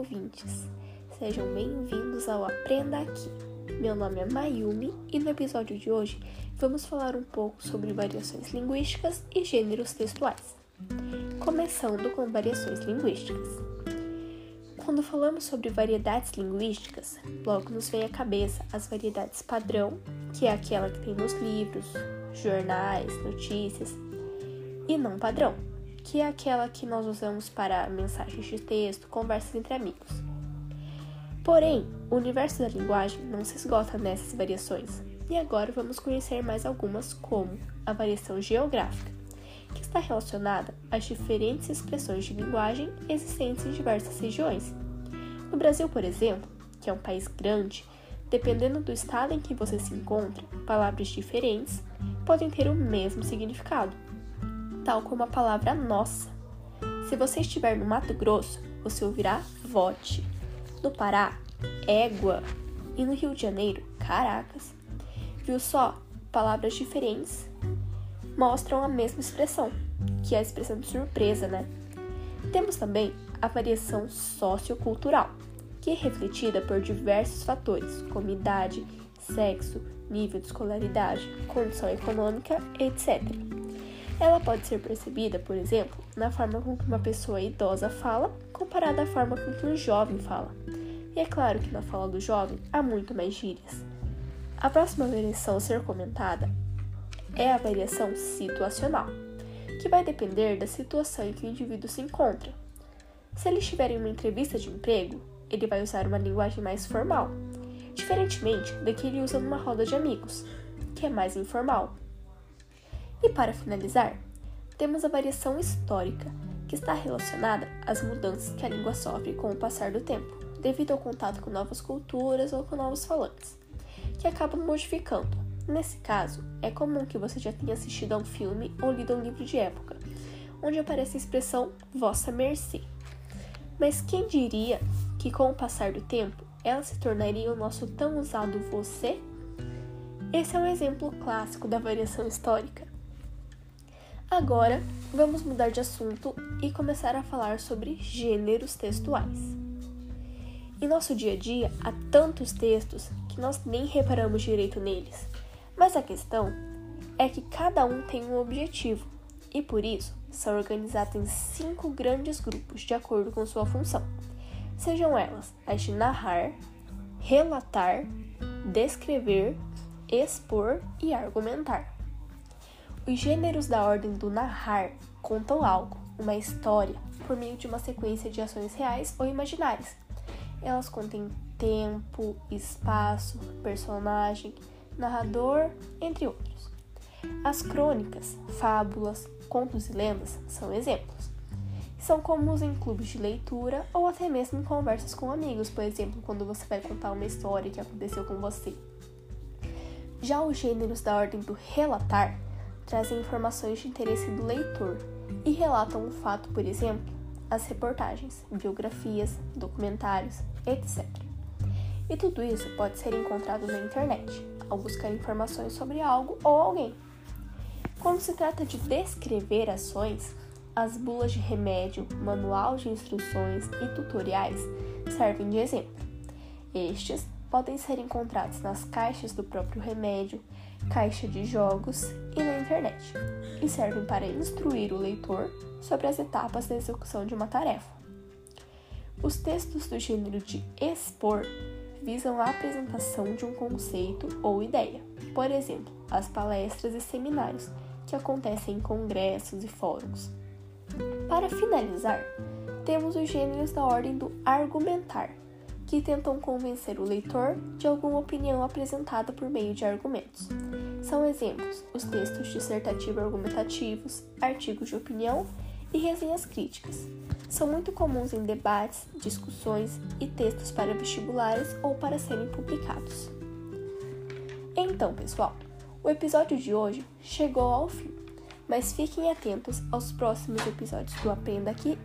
ouvintes. Sejam bem-vindos ao Aprenda Aqui. Meu nome é Mayumi e no episódio de hoje vamos falar um pouco sobre variações linguísticas e gêneros textuais. Começando com variações linguísticas. Quando falamos sobre variedades linguísticas, logo nos vem à cabeça as variedades padrão, que é aquela que tem nos livros, jornais, notícias, e não padrão, que é aquela que nós usamos para mensagens de texto, conversas entre amigos. Porém, o universo da linguagem não se esgota nessas variações, e agora vamos conhecer mais algumas, como a variação geográfica, que está relacionada às diferentes expressões de linguagem existentes em diversas regiões. No Brasil, por exemplo, que é um país grande, dependendo do estado em que você se encontra, palavras diferentes podem ter o mesmo significado tal como a palavra nossa. Se você estiver no Mato Grosso, você ouvirá vote. No Pará, égua. E no Rio de Janeiro, caracas. Viu só? Palavras diferentes mostram a mesma expressão, que é a expressão de surpresa, né? Temos também a variação sociocultural, que é refletida por diversos fatores, como idade, sexo, nível de escolaridade, condição econômica, etc. Ela pode ser percebida, por exemplo, na forma com que uma pessoa idosa fala, comparada à forma com que um jovem fala. E é claro que na fala do jovem há muito mais gírias. A próxima variação a ser comentada é a variação situacional, que vai depender da situação em que o indivíduo se encontra. Se ele estiver em uma entrevista de emprego, ele vai usar uma linguagem mais formal, diferentemente da que ele usa numa roda de amigos, que é mais informal. E para finalizar, temos a variação histórica, que está relacionada às mudanças que a língua sofre com o passar do tempo, devido ao contato com novas culturas ou com novos falantes, que acabam modificando. Nesse caso, é comum que você já tenha assistido a um filme ou lido um livro de época, onde aparece a expressão vossa mercê. Mas quem diria que com o passar do tempo ela se tornaria o nosso tão usado você? Esse é um exemplo clássico da variação histórica. Agora, vamos mudar de assunto e começar a falar sobre gêneros textuais. Em nosso dia a dia, há tantos textos que nós nem reparamos direito neles, mas a questão é que cada um tem um objetivo e por isso são organizados em cinco grandes grupos de acordo com sua função. Sejam elas as de narrar, relatar, descrever, expor e argumentar. Os gêneros da ordem do narrar contam algo, uma história, por meio de uma sequência de ações reais ou imaginárias. Elas contêm tempo, espaço, personagem, narrador, entre outros. As crônicas, fábulas, contos e lendas são exemplos. São comuns em clubes de leitura ou até mesmo em conversas com amigos, por exemplo, quando você vai contar uma história que aconteceu com você. Já os gêneros da ordem do relatar trazem informações de interesse do leitor e relatam um fato, por exemplo, as reportagens, biografias, documentários, etc. E tudo isso pode ser encontrado na internet, ao buscar informações sobre algo ou alguém. Quando se trata de descrever ações, as bulas de remédio, manual de instruções e tutoriais servem de exemplo. Estes podem ser encontrados nas caixas do próprio remédio, caixa de jogos e na internet, e servem para instruir o leitor sobre as etapas da execução de uma tarefa. Os textos do gênero de expor visam a apresentação de um conceito ou ideia, por exemplo, as palestras e seminários que acontecem em congressos e fóruns. Para finalizar, temos os gêneros da ordem do argumentar, que tentam convencer o leitor de alguma opinião apresentada por meio de argumentos. São exemplos os textos dissertativo-argumentativos, artigos de opinião e resenhas críticas. São muito comuns em debates, discussões e textos para vestibulares ou para serem publicados. Então, pessoal, o episódio de hoje chegou ao fim, mas fiquem atentos aos próximos episódios do Aprenda Aqui